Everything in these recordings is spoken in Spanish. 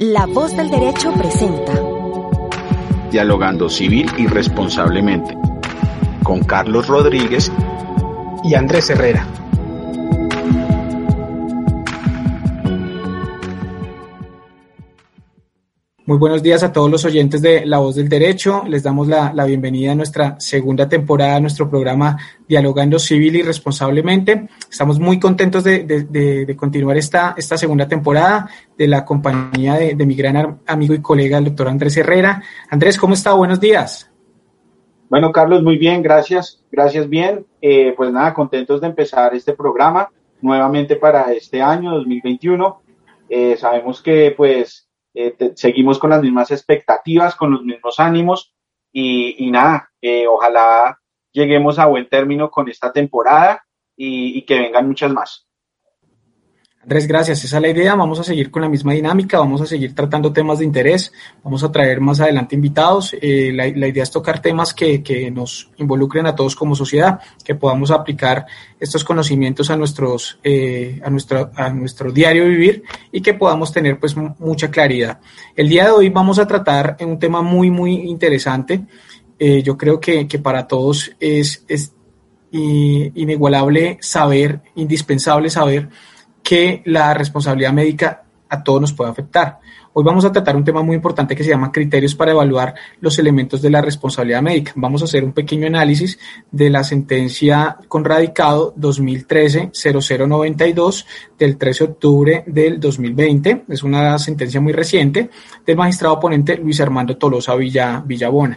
La voz del derecho presenta. Dialogando civil y responsablemente. Con Carlos Rodríguez y Andrés Herrera. Muy buenos días a todos los oyentes de La Voz del Derecho. Les damos la, bienvenida a nuestra segunda temporada, a nuestro programa Dialogando Civil y Responsablemente. Estamos muy contentos de, continuar esta, esta segunda temporada de la compañía de, mi gran amigo y colega, el doctor Andrés Herrera. Andrés, ¿cómo está? Buenos días. Bueno, Carlos, muy bien, gracias. Gracias, bien. Eh, pues nada, contentos de empezar este programa nuevamente para este año 2021. Eh, sabemos que pues eh, seguimos con las mismas expectativas, con los mismos ánimos y, nada, eh, ojalá lleguemos a buen término con esta temporada y que vengan muchas más. Andrés, gracias. Esa es la idea. Vamos a seguir con la misma dinámica, vamos a seguir tratando temas de interés, vamos a traer más adelante invitados. Eh, la, idea es tocar temas que, que, nos involucren a todos como sociedad, que podamos aplicar estos conocimientos a, nuestros, eh, a, nuestro, a nuestro diario vivir y que podamos tener pues mucha claridad. El día de hoy vamos a tratar un tema muy, muy interesante. Eh, yo creo que, que para todos es, es inigualable saber, indispensable saber que la responsabilidad médica a todos nos puede afectar. Hoy vamos a tratar un tema muy importante que se llama criterios para evaluar los elementos de la responsabilidad médica. Vamos a hacer un pequeño análisis de la sentencia con radicado 2013-0092 del 13 de octubre del 2020. Es una sentencia muy reciente del magistrado ponente Luis Armando Tolosa Villa, Villabona.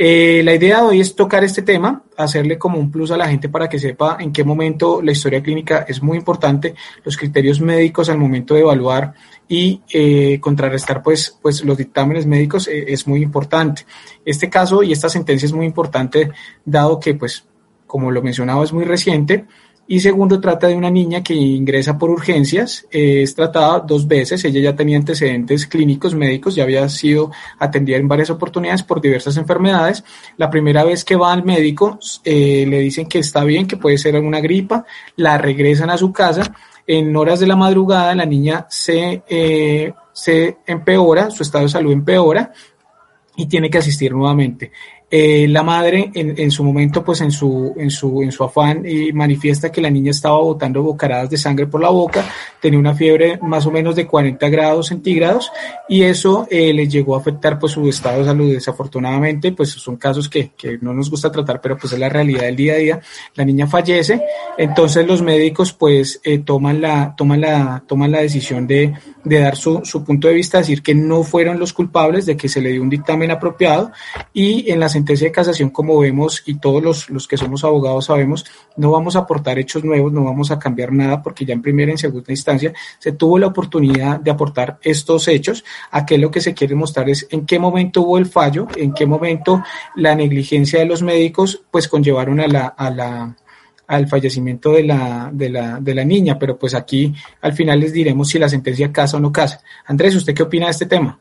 Eh, la idea de hoy es tocar este tema, hacerle como un plus a la gente para que sepa en qué momento la historia clínica es muy importante, los criterios médicos al momento de evaluar y eh, contrarrestar pues, pues los dictámenes médicos eh, es muy importante. Este caso y esta sentencia es muy importante dado que pues como lo mencionaba es muy reciente y segundo, trata de una niña que ingresa por urgencias, es tratada dos veces, ella ya tenía antecedentes clínicos médicos, ya había sido atendida en varias oportunidades por diversas enfermedades. La primera vez que va al médico, eh, le dicen que está bien, que puede ser alguna gripa, la regresan a su casa. En horas de la madrugada la niña se, eh, se empeora, su estado de salud empeora y tiene que asistir nuevamente. Eh, la madre en, en, su momento, pues en su, en su, en su afán, y manifiesta que la niña estaba botando bocaradas de sangre por la boca, tenía una fiebre más o menos de 40 grados centígrados y eso eh, le llegó a afectar pues su estado de salud. Desafortunadamente, pues son casos que, que no nos gusta tratar, pero pues es la realidad del día a día. La niña fallece, entonces los médicos pues eh, toman, la, toman, la, toman la decisión de, de dar su, su punto de vista, decir que no fueron los culpables, de que se le dio un dictamen apropiado y en las sentencia de casación, como vemos y todos los, los que somos abogados sabemos, no vamos a aportar hechos nuevos, no vamos a cambiar nada porque ya en primera y en segunda instancia se tuvo la oportunidad de aportar estos hechos. Aquí lo que se quiere mostrar es en qué momento hubo el fallo, en qué momento la negligencia de los médicos pues conllevaron a la, a la al fallecimiento de la, de, la, de la niña, pero pues aquí al final les diremos si la sentencia casa o no casa. Andrés, ¿usted qué opina de este tema?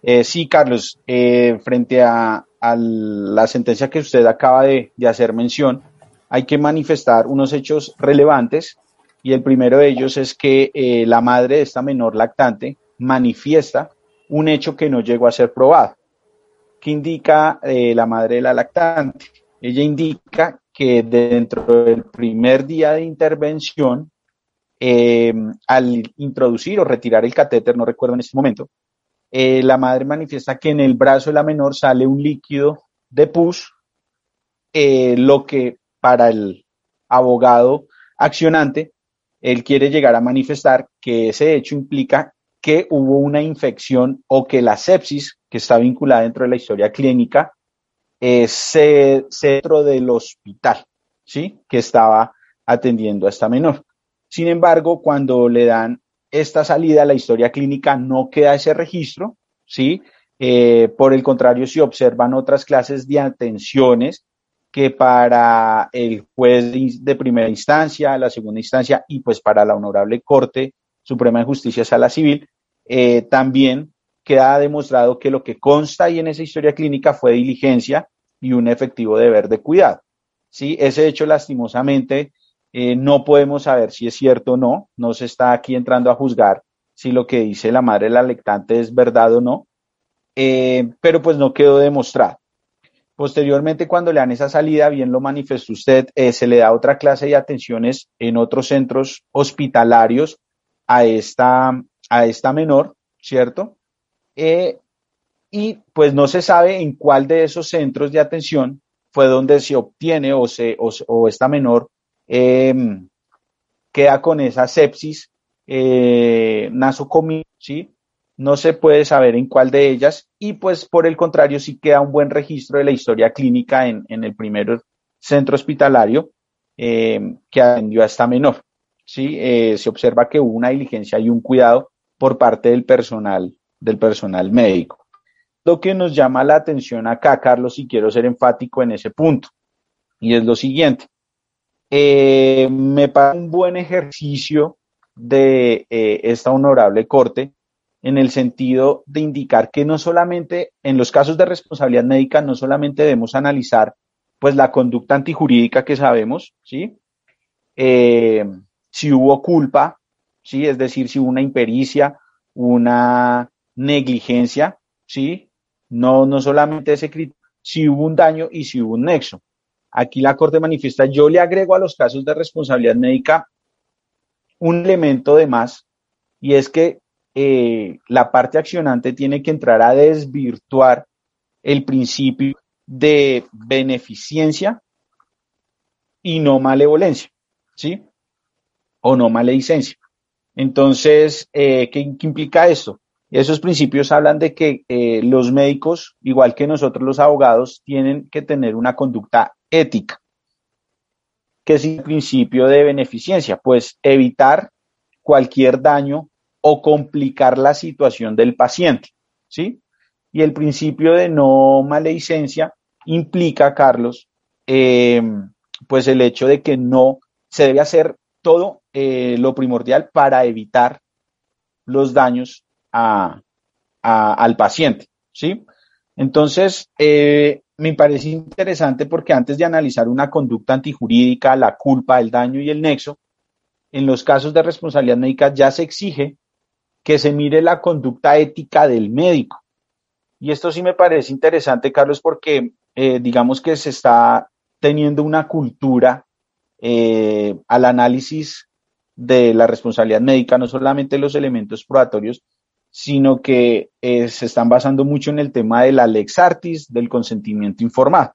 Eh, sí, Carlos, eh, frente a, a, la sentencia que usted acaba de, hacer mención, hay que manifestar unos hechos relevantes y el primero de ellos es que eh, la madre de esta menor lactante manifiesta un hecho que no llegó a ser probado. ¿Qué indica eh, la madre de la lactante? Ella indica que dentro del primer día de intervención, eh, al introducir o retirar el catéter, no recuerdo en este momento, eh, la madre manifiesta que en el brazo de la menor sale un líquido de pus, eh, lo que para el abogado accionante, él quiere llegar a manifestar que ese hecho implica que hubo una infección o que la sepsis, que está vinculada dentro de la historia clínica, es centro del hospital, ¿sí? Que estaba atendiendo a esta menor. Sin embargo, cuando le dan esta salida, la historia clínica, no queda ese registro, ¿sí? Eh, por el contrario, si observan otras clases de atenciones que para el juez de primera instancia, la segunda instancia y pues para la Honorable Corte Suprema de Justicia Sala Civil, eh, también queda demostrado que lo que consta ahí en esa historia clínica fue diligencia y un efectivo deber de cuidado. ¿sí? Ese hecho, lastimosamente, eh, no podemos saber si es cierto o no, no se está aquí entrando a juzgar si lo que dice la madre la lectante es verdad o no, eh, pero pues no quedó demostrado. Posteriormente, cuando le dan esa salida, bien lo manifestó usted, eh, se le da otra clase de atenciones en otros centros hospitalarios a esta, a esta menor, ¿cierto? y pues no se sabe en cuál de esos centros de atención fue donde se obtiene o, se, o, esta menor em, queda con esa sepsis eh, ¿sí? No se puede saber en cuál de ellas y pues por el contrario sí queda un buen registro de la historia clínica en, el primer centro hospitalario em, que atendió a esta menor, ¿sí? Eh, se observa que hubo una diligencia y un cuidado por parte del personal, del personal médico. Lo que nos llama la atención acá, Carlos, y quiero ser enfático en ese punto, y es lo siguiente. Eh, me parece un buen ejercicio de eh, esta honorable corte en el sentido de indicar que no solamente en los casos de responsabilidad médica, no solamente debemos analizar pues la conducta antijurídica que sabemos, ¿sí? Eh, si hubo culpa, ¿sí? Es decir, si hubo una impericia, una negligencia, ¿sí? No, no solamente ese criterio, si hubo un daño y si hubo un nexo. Aquí la Corte manifiesta, yo le agrego a los casos de responsabilidad médica un elemento de más, y es que eh, la parte accionante tiene que entrar a desvirtuar el principio de beneficencia y no malevolencia, ¿sí? O no maledicencia. Entonces, eh, ¿qué, ¿qué, implica esto? Esos principios hablan de que eh, los médicos, igual que nosotros los abogados, tienen que tener una conducta ética. ¿Qué es el principio de beneficencia? Pues evitar cualquier daño o complicar la situación del paciente, ¿sí? Y el principio de no maledicencia implica, Carlos, em, pues el hecho de que no se debe hacer todo eh, lo primordial para evitar los daños al paciente, ¿sí? Entonces, eh, me parece interesante porque antes de analizar una conducta antijurídica, la culpa, el daño y el nexo, en los casos de responsabilidad médica ya se exige que se mire la conducta ética del médico. Y esto sí me parece interesante, Carlos, porque eh, digamos que se está teniendo una cultura eh, al análisis de la responsabilidad médica, no solamente los elementos probatorios, sino que eh, se están basando mucho en el tema de la lex artis, del consentimiento informado,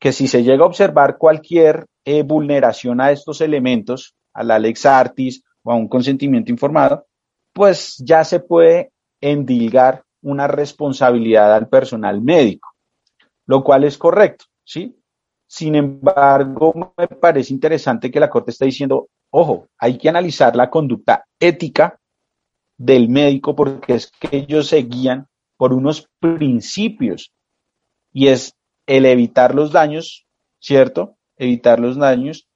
que si se llega a observar cualquier eh, vulneración a estos elementos, a la lex artis o a un consentimiento informado, pues ya se puede endilgar una responsabilidad al personal médico, lo cual es correcto, ¿sí? Sin embargo, me parece interesante que la Corte está diciendo, ojo, hay que analizar la conducta ética del médico porque es que ellos se guían por unos principios y es el evitar los daños, ¿cierto? Evitar los daños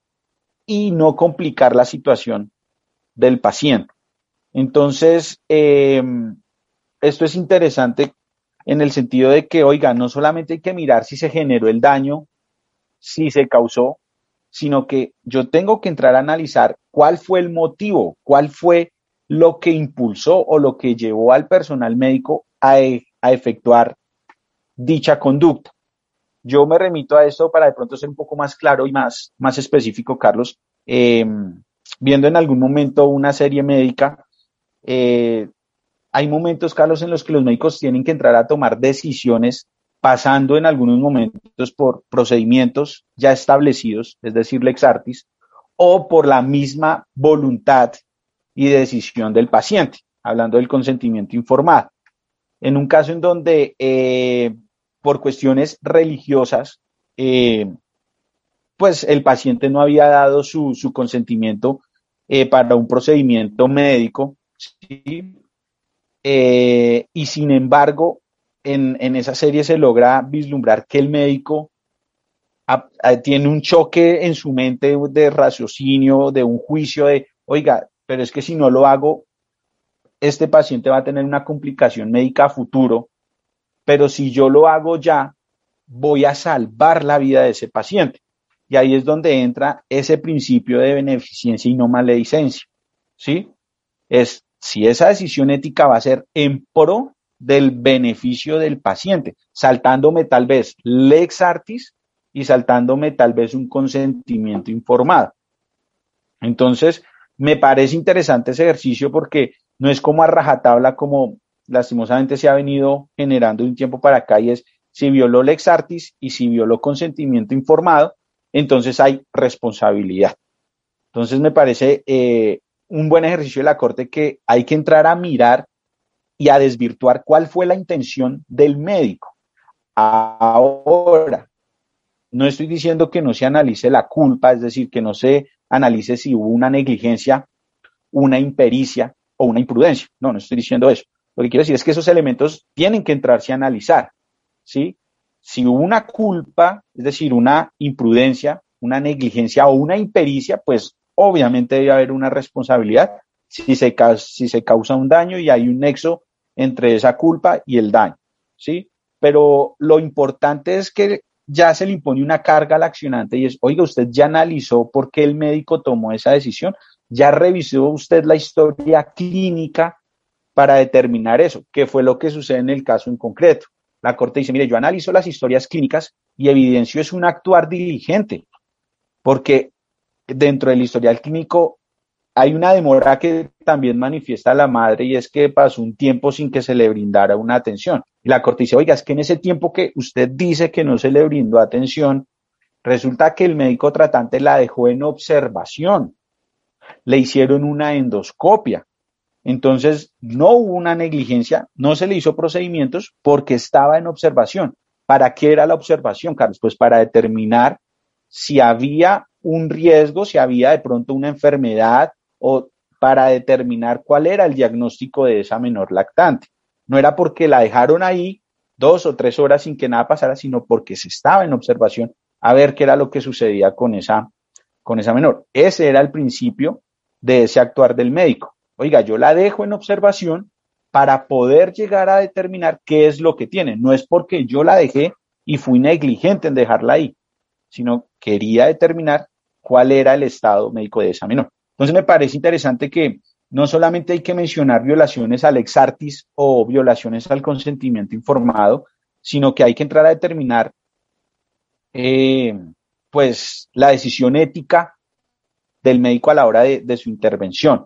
y no complicar la situación del paciente. Entonces, em, esto es interesante en el sentido de que, oiga, no solamente hay que mirar si se generó el daño, si se causó, sino que yo tengo que entrar a analizar cuál fue el motivo, cuál fue lo que impulsó o lo que llevó al personal médico a, e, efectuar dicha conducta. Yo me remito a esto para de pronto ser un poco más claro y más, más específico, Carlos. Em, viendo en algún momento una serie médica, eh, hay momentos, Carlos, en los que los médicos tienen que entrar a tomar decisiones pasando en algunos momentos por procedimientos ya establecidos, es decir, lex artis, o por la misma voluntad y decisión del paciente, hablando del consentimiento informado. En un caso en donde eh, por cuestiones religiosas, eh, pues el paciente no había dado su, consentimiento eh, para un procedimiento médico, Eh, y sin embargo, en, en, esa serie se logra vislumbrar que el médico tiene un choque en su mente de raciocinio, de un juicio de, oiga, pero es que si no lo hago, este paciente va a tener una complicación médica a futuro, pero si yo lo hago ya, voy a salvar la vida de ese paciente. Y ahí es donde entra ese principio de beneficencia y no maledicencia. ¿Sí? Es si esa decisión ética va a ser en pro del beneficio del paciente, saltándome tal vez lex artis y saltándome tal vez un consentimiento informado. Entonces, me parece interesante ese ejercicio porque no es como a rajatabla como lastimosamente se ha venido generando un tiempo para acá y es si violó lex artis y si violó consentimiento informado, entonces hay responsabilidad. Entonces me parece eh, un buen ejercicio de la Corte que hay que entrar a mirar y a desvirtuar cuál fue la intención del médico. Ahora, no estoy diciendo que no se analice la culpa, es decir, que no se analice si hubo una negligencia, una impericia o una imprudencia. No, no estoy diciendo eso. Lo que quiero decir es que esos elementos tienen que entrarse a analizar. ¿sí? Si hubo una culpa, es decir, una imprudencia, una negligencia o una impericia, pues obviamente debe haber una responsabilidad si se, si se causa un daño y hay un nexo entre esa culpa y el daño, ¿sí? Pero lo importante es que ya se le impone una carga al accionante y es, oiga, usted ya analizó por qué el médico tomó esa decisión, ya revisó usted la historia clínica para determinar eso, qué fue lo que sucede en el caso en concreto. La Corte dice, mire, yo analizo las historias clínicas y evidencio es un actuar diligente, porque dentro del historial clínico hay una demora que también manifiesta la madre y es que pasó un tiempo sin que se le brindara una atención. Y la corte dice, oiga, es que en ese tiempo que usted dice que no se le brindó atención, resulta que el médico tratante la dejó en observación. Le hicieron una endoscopia. Entonces, no hubo una negligencia, no se le hizo procedimientos porque estaba en observación. ¿Para qué era la observación, Carlos? Pues para determinar si había un riesgo, si había de pronto una enfermedad o para determinar cuál era el diagnóstico de esa menor lactante. No era porque la dejaron ahí dos o tres horas sin que nada pasara, sino porque se estaba en observación a ver qué era lo que sucedía con esa, con esa menor. Ese era el principio de ese actuar del médico. Oiga, yo la dejo en observación para poder llegar a determinar qué es lo que tiene. No es porque yo la dejé y fui negligente en dejarla ahí, sino quería determinar cuál era el estado médico de esa menor. Entonces me parece interesante que no solamente hay que mencionar violaciones al ex artis o violaciones al consentimiento informado, sino que hay que entrar a determinar eh, pues la decisión ética del médico a la hora de, su intervención.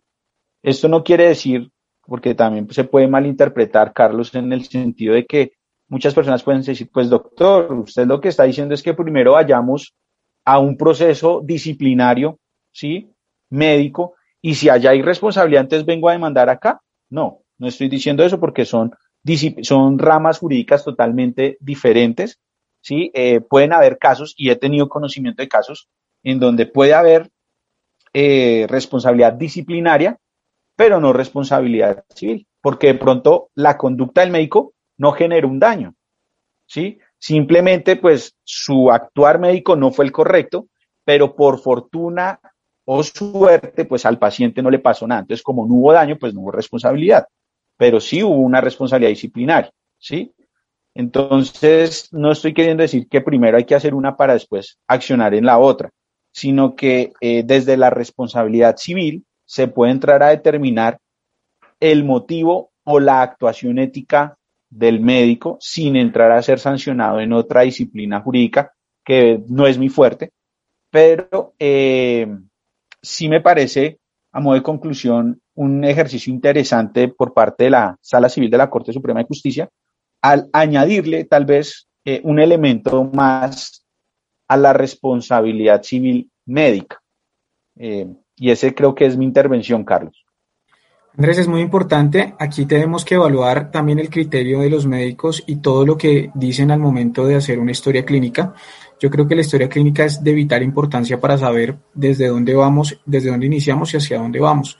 Esto no quiere decir, porque también se puede malinterpretar, Carlos, en el sentido de que muchas personas pueden decir, pues doctor, usted lo que está diciendo es que primero vayamos a un proceso disciplinario, ¿sí? Médico, y si allá hay responsabilidad, entonces vengo a demandar acá. No, no estoy diciendo eso porque son, son ramas jurídicas totalmente diferentes, ¿sí? Eh, pueden haber casos, y he tenido conocimiento de casos, en donde puede haber eh, responsabilidad disciplinaria, pero no responsabilidad civil, porque de pronto la conducta del médico no genera un daño, ¿sí? Simplemente, pues, su actuar médico no fue el correcto, pero por fortuna o suerte, pues al paciente no le pasó nada. Entonces, como no hubo daño, pues no hubo responsabilidad, pero sí hubo una responsabilidad disciplinaria, ¿sí? Entonces, no estoy queriendo decir que primero hay que hacer una para después accionar en la otra, sino que eh, desde la responsabilidad civil se puede entrar a determinar el motivo o la actuación ética del médico sin entrar a ser sancionado en otra disciplina jurídica que no es mi fuerte, pero eh, sí me parece, a modo de conclusión, un ejercicio interesante por parte de la Sala Civil de la Corte Suprema de Justicia al añadirle tal vez eh, un elemento más a la responsabilidad civil médica. Eh, y ese creo que es mi intervención, Carlos. Andrés, es muy importante. Aquí tenemos que evaluar también el criterio de los médicos y todo lo que dicen al momento de hacer una historia clínica. Yo creo que la historia clínica es de vital importancia para saber desde dónde vamos, desde dónde iniciamos y hacia dónde vamos.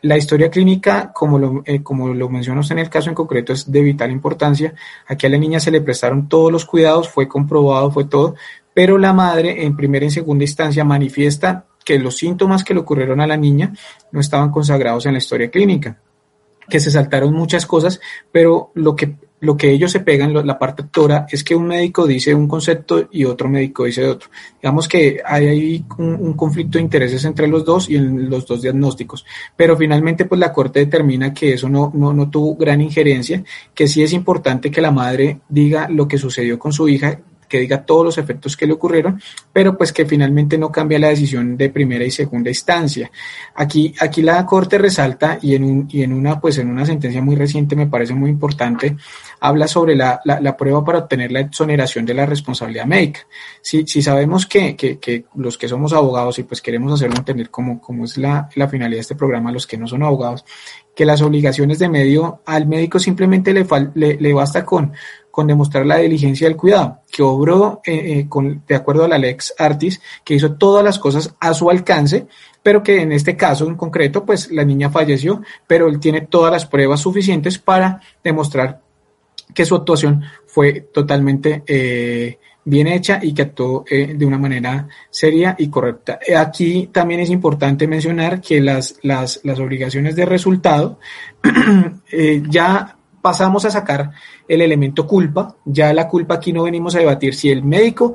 la historia clínica, como lo, eh, como lo menciona usted en el caso en concreto, es de vital importancia. Aquí a la niña se le prestaron todos los cuidados, fue comprobado, fue todo, pero la madre en primera y segunda instancia manifiesta que los síntomas que le ocurrieron a la niña no estaban consagrados en la historia clínica, que se saltaron muchas cosas, pero lo que lo que ellos se pegan, la parte actora, es que un médico dice un concepto y otro médico dice otro. Digamos que hay ahí un, conflicto de intereses entre los dos y en los dos diagnósticos. Pero finalmente, pues la Corte determina que eso no, no, no tuvo gran injerencia, que sí es importante que la madre diga lo que sucedió con su hija, que diga todos los efectos que le ocurrieron, pero pues que finalmente no cambia la decisión de primera y segunda instancia. Aquí, aquí la Corte resalta y en, un, y en una, pues en una sentencia muy reciente me parece muy importante, habla sobre la, la, prueba para obtener la exoneración de la responsabilidad médica. Si, si sabemos que, que, los que somos abogados y pues queremos hacerlo entender como, como es la, la finalidad de este programa, los que no son abogados, que las obligaciones de medio al médico simplemente le, le, le basta con con demostrar la diligencia del cuidado, que obró eh, eh, de acuerdo a la Lex Artis, que hizo todas las cosas a su alcance, pero que en este caso en concreto, pues la niña falleció, pero él tiene todas las pruebas suficientes para demostrar que su actuación fue totalmente eh, bien hecha y que actuó de una manera seria y correcta. Aquí también es importante mencionar que las, las, las obligaciones de resultado ya pasamos a sacar el elemento culpa. Ya la culpa aquí no venimos a debatir si el médico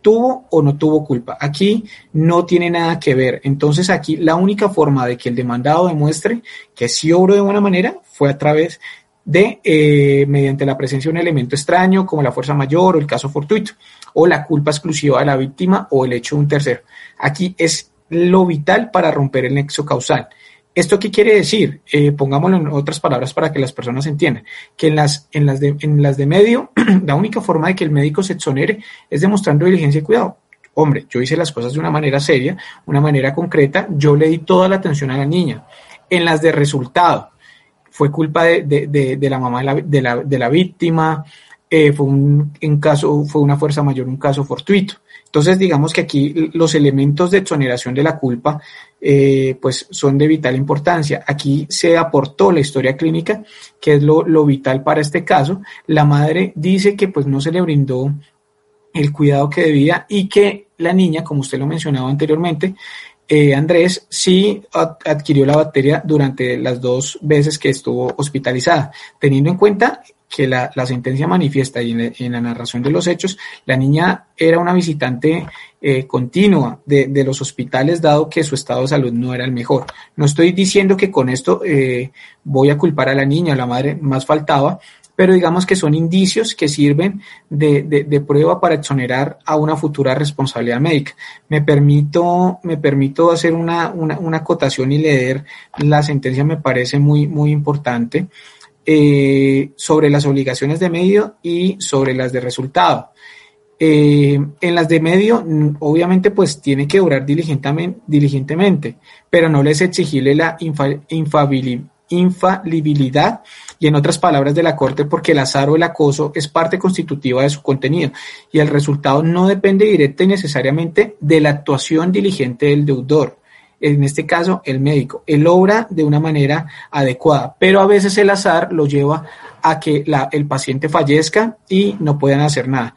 tuvo o no tuvo culpa. Aquí no tiene nada que ver. Entonces aquí la única forma de que el demandado demuestre que sí obró de buena manera fue a través de, eh, mediante la presencia de un elemento extraño como la fuerza mayor o el caso fortuito, o la culpa exclusiva de la víctima o el hecho de un tercero. Aquí es lo vital para romper el nexo causal. ¿Esto qué quiere decir? Eh, pongámoslo en otras palabras para que las personas entiendan. Que en las, en las, de, en las de medio, la única forma de que el médico se exonere es demostrando diligencia y cuidado. Hombre, yo hice las cosas de una manera seria, una manera concreta, yo le di toda la atención a la niña. En las de resultado, fue culpa de, de, de, la mamá de la, de la, víctima, eh, fue, un, en caso, fue una fuerza mayor, un caso fortuito. Entonces, digamos que aquí los elementos de exoneración de la culpa eh, pues son de vital importancia. Aquí se aportó la historia clínica, que es lo, vital para este caso. La madre dice que pues no se le brindó el cuidado que debía y que la niña, como usted lo mencionaba anteriormente, eh, Andrés sí adquirió la bacteria durante las dos veces que estuvo hospitalizada, teniendo en cuenta que la, sentencia manifiesta y en, la narración de los hechos, la niña era una visitante eh, continua de, los hospitales, dado que su estado de salud no era el mejor. No estoy diciendo que con esto eh, voy a culpar a la niña, a la madre, más faltaba, pero digamos que son indicios que sirven de, prueba para exonerar a una futura responsabilidad médica. Me permito, me permito hacer una, una, una acotación y leer la sentencia, me parece muy, muy importante. Eh, sobre las obligaciones de medio y sobre las de resultado. Eh, en las de medio, obviamente, pues tiene que obrar diligentemente, pero no les exigible la infalibilidad y en otras palabras de la Corte, porque el azar o el acoso es parte constitutiva de su contenido y el resultado no depende directa y necesariamente de la actuación diligente del deudor en este caso el médico. Él obra de una manera adecuada, pero a veces el azar lo lleva a que el paciente fallezca y no puedan hacer nada.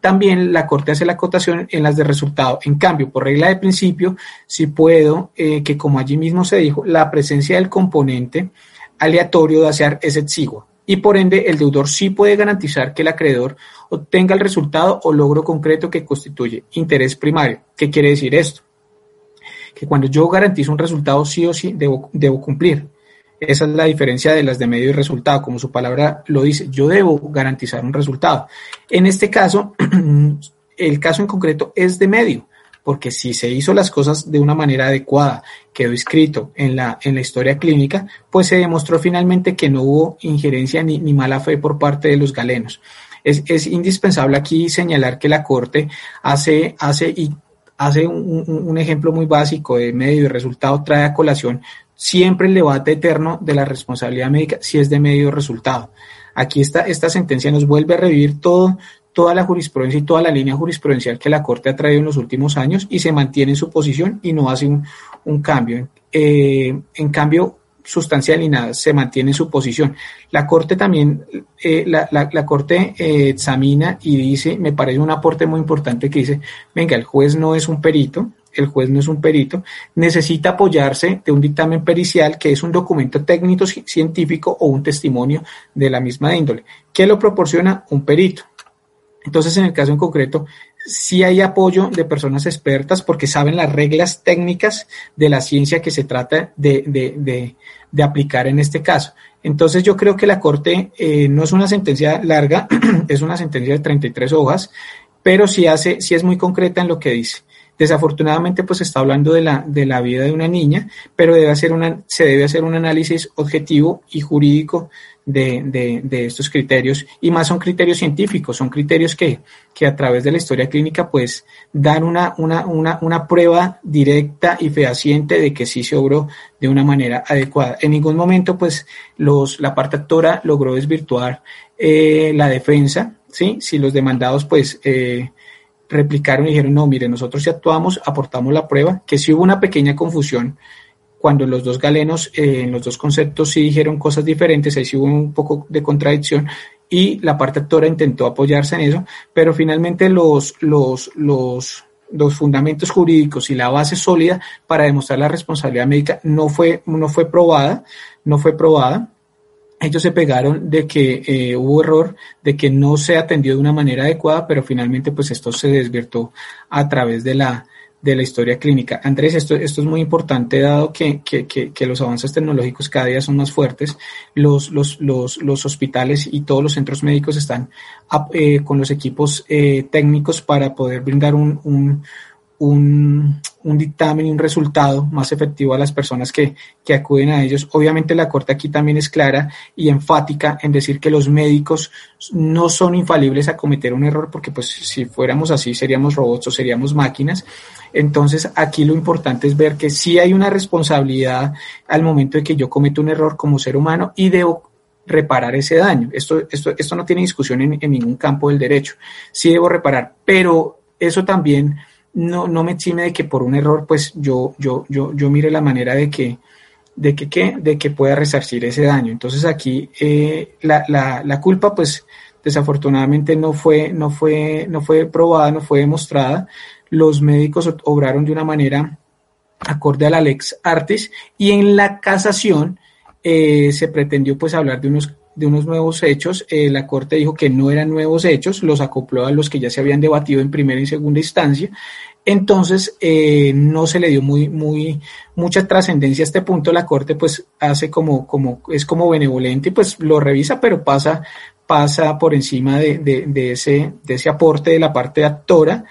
también la Corte hace la acotación en las de resultado. En cambio, por regla de principio, si puedo, eh, que como allí mismo se dijo, la presencia del componente aleatorio de hacer es exigua y por ende el deudor sí puede garantizar que el acreedor obtenga el resultado o logro concreto que constituye interés primario. ¿Qué quiere decir esto? Que cuando yo garantizo un resultado sí o sí debo, debo cumplir. Esa es la diferencia de las de medio y resultado, como su palabra lo dice, yo debo garantizar un resultado. En este caso, el caso en concreto es de medio, porque si se hizo las cosas de una manera adecuada, quedó escrito en la, en la historia clínica, pues se demostró finalmente que no hubo injerencia ni, ni mala fe por parte de los galenos. Es, es, indispensable aquí señalar que la Corte hace, hace y hace un, ejemplo muy básico de medio y resultado, trae a colación siempre el debate eterno de la responsabilidad médica si es de medio o resultado. Aquí esta, esta sentencia nos vuelve a revivir todo, toda la jurisprudencia y toda la línea jurisprudencial que la Corte ha traído en los últimos años y se mantiene en su posición y no hace un, cambio. en cambio, sustancial y nada, se mantiene en su posición. La Corte también, eh, la, la, Corte eh, examina y dice, me parece un aporte muy importante que dice, venga, el juez no es un perito, el juez no es un perito, necesita apoyarse de un dictamen pericial que es un documento técnico científico o un testimonio de la misma índole. ¿Qué lo proporciona? Un perito. Entonces, en el caso en concreto, sí hay apoyo de personas expertas porque saben las reglas técnicas de la ciencia que se trata de, de, de, aplicar en este caso. Entonces yo creo que la Corte eh, no es una sentencia larga, es una sentencia de 33 hojas, pero sí, hace, sí es muy concreta en lo que dice. Desafortunadamente, pues está hablando de la, de la vida de una niña, pero debe hacer se debe hacer un análisis objetivo y jurídico de, de, estos criterios y más son criterios científicos, son criterios que, que a través de la historia clínica pues dan una, una, una, una, prueba directa y fehaciente de que sí se obró de una manera adecuada. En ningún momento pues los, la parte actora logró desvirtuar eh, la defensa, ¿sí? Si los demandados pues... Eh, replicaron y dijeron, no, mire, nosotros si actuamos, aportamos la prueba, que si hubo una pequeña confusión cuando los dos galenos eh, en los dos conceptos sí dijeron cosas diferentes, ahí sí hubo un poco de contradicción y la parte actora intentó apoyarse en eso, pero finalmente los, los, los, los fundamentos jurídicos y la base sólida para demostrar la responsabilidad médica no fue, no fue probada, no fue probada. Ellos se pegaron de que eh, hubo error, de que no se atendió de una manera adecuada, pero finalmente pues esto se desvirtó a través de la, de la historia clínica. Andrés, esto, esto es muy importante dado que, que, que, los avances tecnológicos cada día son más fuertes. Los, los, los, los hospitales y todos los centros médicos están eh, con los equipos eh, técnicos para poder brindar un, un, un, un, dictamen y un resultado más efectivo a las personas que, que, acuden a ellos. Obviamente la Corte aquí también es clara y enfática en decir que los médicos no son infalibles a cometer un error, porque pues si fuéramos así seríamos robots o seríamos máquinas. Entonces aquí lo importante es ver que sí hay una responsabilidad al momento de que yo cometo un error como ser humano y debo reparar ese daño. Esto, esto, esto no tiene discusión en, en ningún campo del derecho. Sí debo reparar, pero eso también no, no me exime de que por un error, pues yo, yo, yo, yo mire la manera de que, de que, ¿qué? de que pueda resarcir ese daño. Entonces aquí eh, la, la, la, culpa, pues desafortunadamente no fue, no fue, no fue probada, no fue demostrada. Los médicos obraron de una manera acorde a la lex artis y en la casación eh, se pretendió pues hablar de unos de unos nuevos hechos. Eh, la Corte dijo que no eran nuevos hechos, los acopló a los que ya se habían debatido en primera y segunda instancia. Entonces, eh, no se le dio muy, muy, mucha trascendencia a este punto. La Corte, pues, hace como, como, es como benevolente y pues lo revisa, pero pasa, pasa por encima de, de, de ese, de ese aporte de la parte actora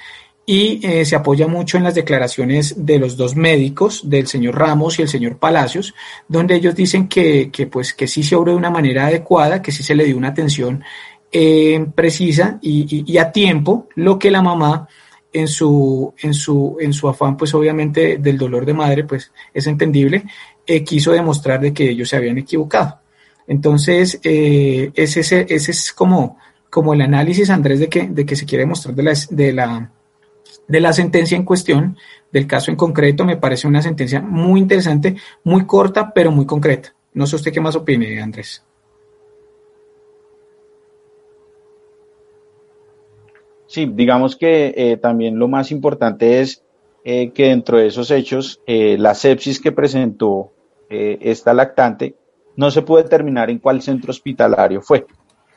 y eh, se apoya mucho en las declaraciones de los dos médicos, del señor Ramos y el señor Palacios, donde ellos dicen que, que pues, que sí se obró de una manera adecuada, que sí se le dio una atención eh, precisa y, a tiempo, lo que la mamá en su, en su, en su afán, pues obviamente del dolor de madre, pues es entendible, eh, quiso demostrar de que ellos se habían equivocado. Entonces, ese, ese es como, como el análisis, Andrés, de que, de que se quiere mostrar de la, de la de la sentencia en cuestión, del caso en concreto, me parece una sentencia muy interesante, muy corta, pero muy concreta. No sé usted qué más opine, Andrés. Sí, digamos que eh, también lo más importante es eh, que dentro de esos hechos, eh, la sepsis que presentó esta lactante no se puede determinar en cuál centro hospitalario fue.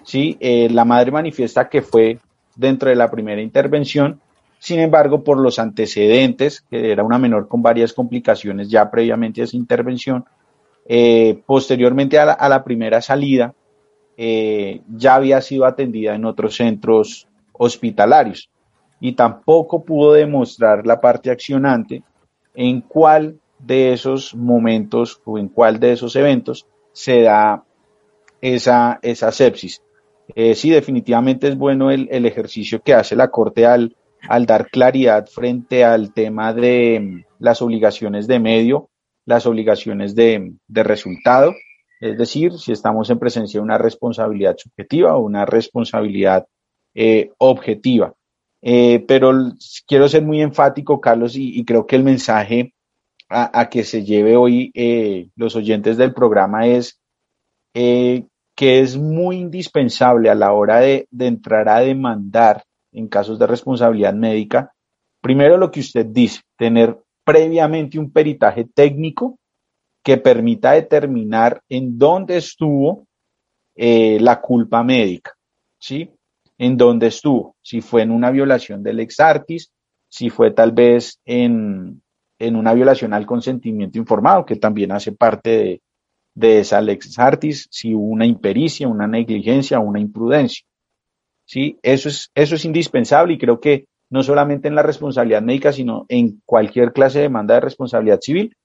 ¿sí? la madre manifiesta que fue dentro de la primera intervención, sin embargo, por los antecedentes, que era una menor con varias complicaciones ya previamente a esa intervención, eh, posteriormente a la, primera salida, eh, ya había sido atendida en otros centros hospitalarios y tampoco pudo demostrar la parte accionante en cuál de esos momentos o en cuál de esos eventos se da esa, esa sepsis. Eh, sí, definitivamente es bueno el, el, ejercicio que hace la Corte al, al dar claridad frente al tema de mm, las obligaciones de medio, las obligaciones de, resultado, es decir, si estamos en presencia de una responsabilidad subjetiva o una responsabilidad eh, objetiva. Eh, pero quiero ser muy enfático, Carlos, y, creo que el mensaje a, que se lleve hoy eh, los oyentes del programa es que es muy indispensable a la hora de entrar a demandar en casos de responsabilidad médica, primero lo que usted dice, tener previamente un peritaje técnico que permita determinar en dónde estuvo eh, la culpa médica, ¿sí? En dónde estuvo, si fue en una violación del ex artis, si fue tal vez en, en una violación al consentimiento informado, que también hace parte de, de esa lex artis, si hubo una impericia, una negligencia, una imprudencia. ¿Sí? Eso es, eso es indispensable y creo que no solamente en la responsabilidad médica, sino en cualquier clase de demanda de responsabilidad civil,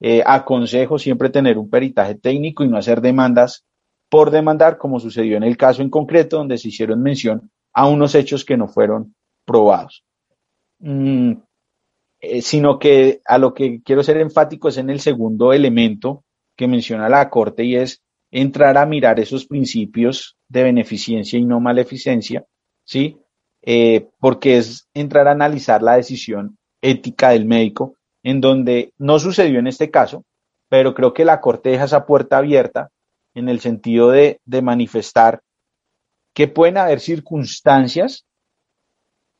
eh, aconsejo siempre tener un peritaje técnico y no hacer demandas por demandar, como sucedió en el caso en concreto, donde se hicieron mención a unos hechos que no fueron probados. Mm, eh, sino que a lo que quiero ser enfático es en el segundo elemento que menciona la Corte y es entrar a mirar esos principios de beneficencia y no maleficencia, ¿sí? Eh, porque es entrar a analizar la decisión ética del médico, en donde no sucedió en este caso, pero creo que la Corte deja esa puerta abierta en el sentido de, manifestar que pueden haber circunstancias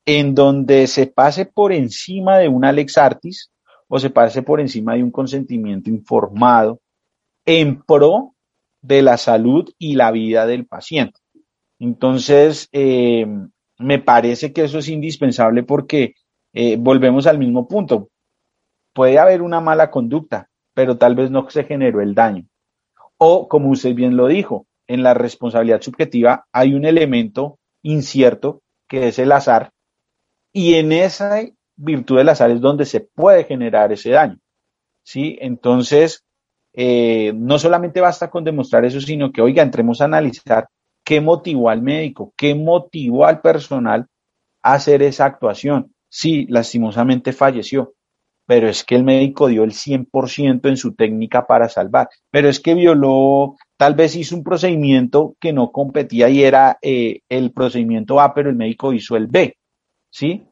en donde se pase por encima de una lex artis o se pase por encima de un consentimiento informado en pro de la salud y la vida del paciente. Entonces, eh, me parece que eso es indispensable porque eh, volvemos al mismo punto. Puede haber una mala conducta, pero tal vez no se generó el daño. O, como usted bien lo dijo, en la responsabilidad subjetiva hay un elemento incierto que es el azar, y en esa virtud del azar es donde se puede generar ese daño. ¿sí? Entonces, eh, no solamente basta con demostrar eso, sino que, oiga, entremos a analizar qué motivó al médico, qué motivó al personal a hacer esa actuación. Sí, lastimosamente falleció, pero es que el médico dio el 100% en su técnica para salvar, pero es que violó, tal vez hizo un procedimiento que no competía y era eh, el procedimiento A, pero el médico hizo el B, ¿sí?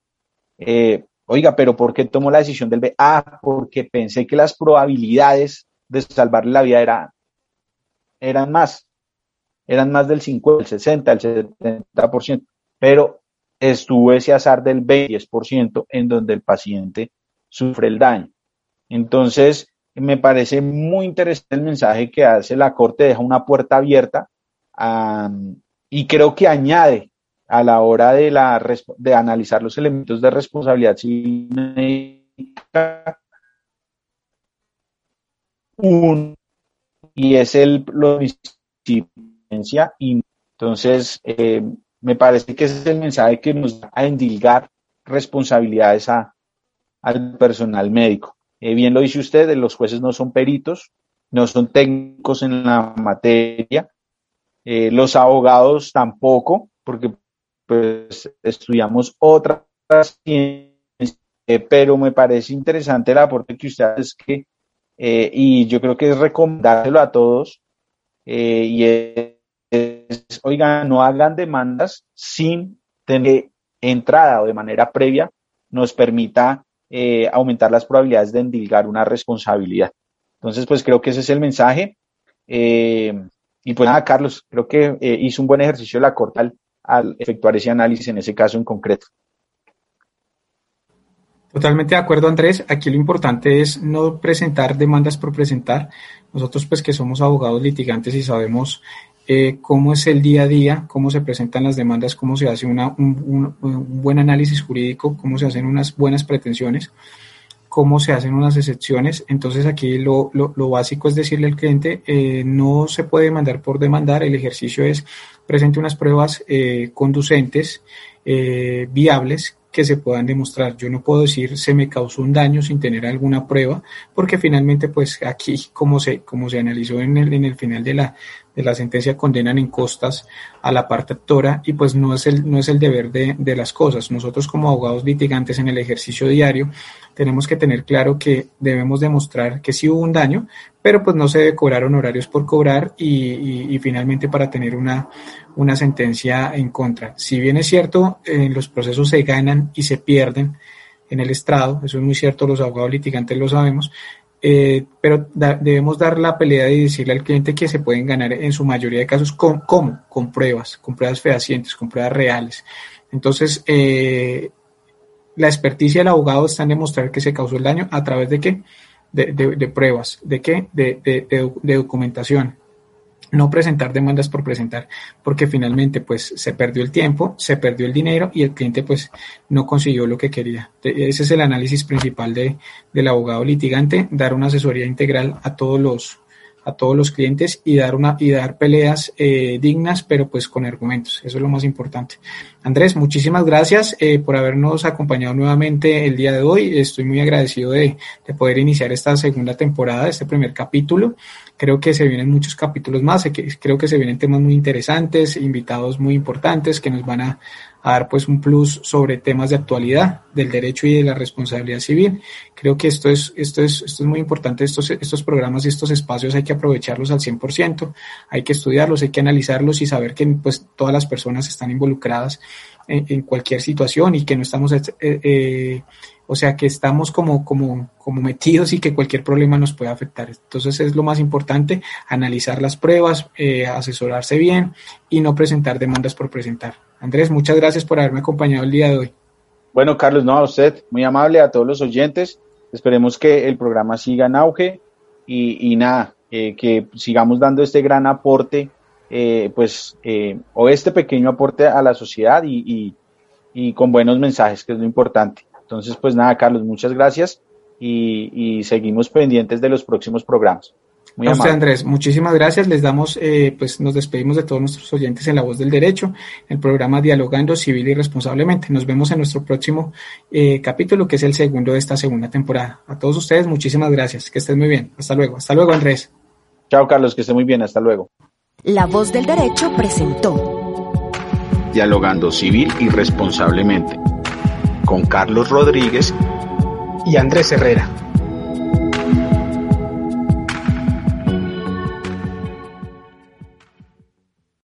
Eh, oiga, pero ¿por qué tomó la decisión del B? Ah, porque pensé que las probabilidades de salvarle la vida era, eran más, eran más del 50, el 60, el 70%, pero estuvo ese azar del 20% en donde el paciente sufre el daño. Entonces, me parece muy interesante el mensaje que hace la Corte, deja una puerta abierta y creo que añade a la hora de, la, de analizar los elementos de responsabilidad civil un y es el lo y entonces eh, me parece que es el mensaje que nos va a endilgar responsabilidades a, al personal médico. Eh, bien lo dice usted, los jueces no son peritos, no son técnicos en la materia, eh, los abogados tampoco, porque pues estudiamos otras ciencias, pero me parece interesante el aporte que usted hace, es que eh, y yo creo que es recomendárselo a todos eh, y es, oigan, no hagan demandas sin tener entrada o de manera previa nos permita eh, aumentar las probabilidades de endilgar una responsabilidad. Entonces, pues creo que ese es el mensaje. y pues nada, Carlos, creo que hizo un buen ejercicio la Corte al efectuar ese análisis en ese caso en concreto. Totalmente de acuerdo, Andrés. Aquí lo importante es no presentar demandas por presentar. Nosotros, pues que somos abogados litigantes y sabemos eh, cómo es el día a día, cómo se presentan las demandas, cómo se hace un, buen análisis jurídico, cómo se hacen unas buenas pretensiones, cómo se hacen unas excepciones. Entonces aquí lo básico es decirle al cliente, eh, no se puede demandar por demandar, el ejercicio es presente unas pruebas eh, conducentes, viables, que se puedan demostrar. Yo no puedo decir se me causó un daño sin tener alguna prueba, porque finalmente, pues aquí, como se, como se analizó en el, en el final de la, de la sentencia, condenan en costas a la parte actora y pues no es el, no es el deber de, de las cosas. Nosotros como abogados litigantes en el ejercicio diario tenemos que tener claro que debemos demostrar que sí hubo un daño, pero pues no se debe cobrar por cobrar y, y, finalmente para tener una, una sentencia en contra. Si bien es cierto, en los procesos se ganan y se pierden en el estrado, eso es muy cierto, los abogados litigantes lo sabemos, eh, pero debemos dar la pelea y decirle al cliente que se pueden ganar en su mayoría de casos con, ¿cómo? Con pruebas, con pruebas fehacientes, con pruebas reales. Entonces, eh, la experticia del abogado está en demostrar que se causó el daño a través de qué? De, de, pruebas. ¿De qué? De, de, documentación no presentar demandas por presentar, porque finalmente pues se perdió el tiempo, se perdió el dinero y el cliente pues no consiguió lo que quería. Ese es el análisis principal de, del abogado litigante, dar una asesoría integral a todos los, a todos los clientes y dar una y dar peleas eh, dignas pero pues con argumentos. Eso es lo más importante. Andrés muchísimas gracias eh, por habernos acompañado nuevamente el día de hoy. Estoy muy agradecido de, de, poder iniciar esta segunda temporada este primer capítulo. Creo que se vienen muchos capítulos más creo que se vienen temas muy interesantes invitados muy importantes que nos van a, a dar pues un plus sobre temas de actualidad del derecho y de la responsabilidad civil. Creo que esto es, esto es, esto es muy importante, estos, estos programas y estos espacios hay que aprovecharlos al 100%, hay que estudiarlos, hay que analizarlos y saber que pues todas las personas están involucradas en, cualquier situación y que no estamos, eh, eh, o sea, que estamos como, como, como metidos y que cualquier problema nos puede afectar. Entonces es lo más importante, analizar las pruebas, eh, asesorarse bien y no presentar demandas por presentar. Andrés, muchas gracias por haberme acompañado el día de hoy. Bueno, Carlos, no a usted, muy amable a todos los oyentes. Esperemos que el programa siga en auge y, nada, que sigamos dando este gran aporte eh, pues, eh, o este pequeño aporte a la sociedad y, con buenos mensajes, que es lo importante. Entonces, pues nada, Carlos, muchas gracias y, seguimos pendientes de los próximos programas. Muy a usted, Andrés, muchísimas gracias. Les damos, eh, pues nos despedimos de todos nuestros oyentes en La Voz del Derecho, el programa Dialogando Civil y Responsablemente. Nos vemos en nuestro próximo capítulo, que es el segundo de esta segunda temporada. A todos ustedes, muchísimas gracias. Que estén muy bien. Hasta luego. Hasta luego, Andrés. Chao, Carlos, que esté muy bien. Hasta luego. La voz del derecho presentó Dialogando civil y responsablemente con Carlos Rodríguez y Andrés Herrera.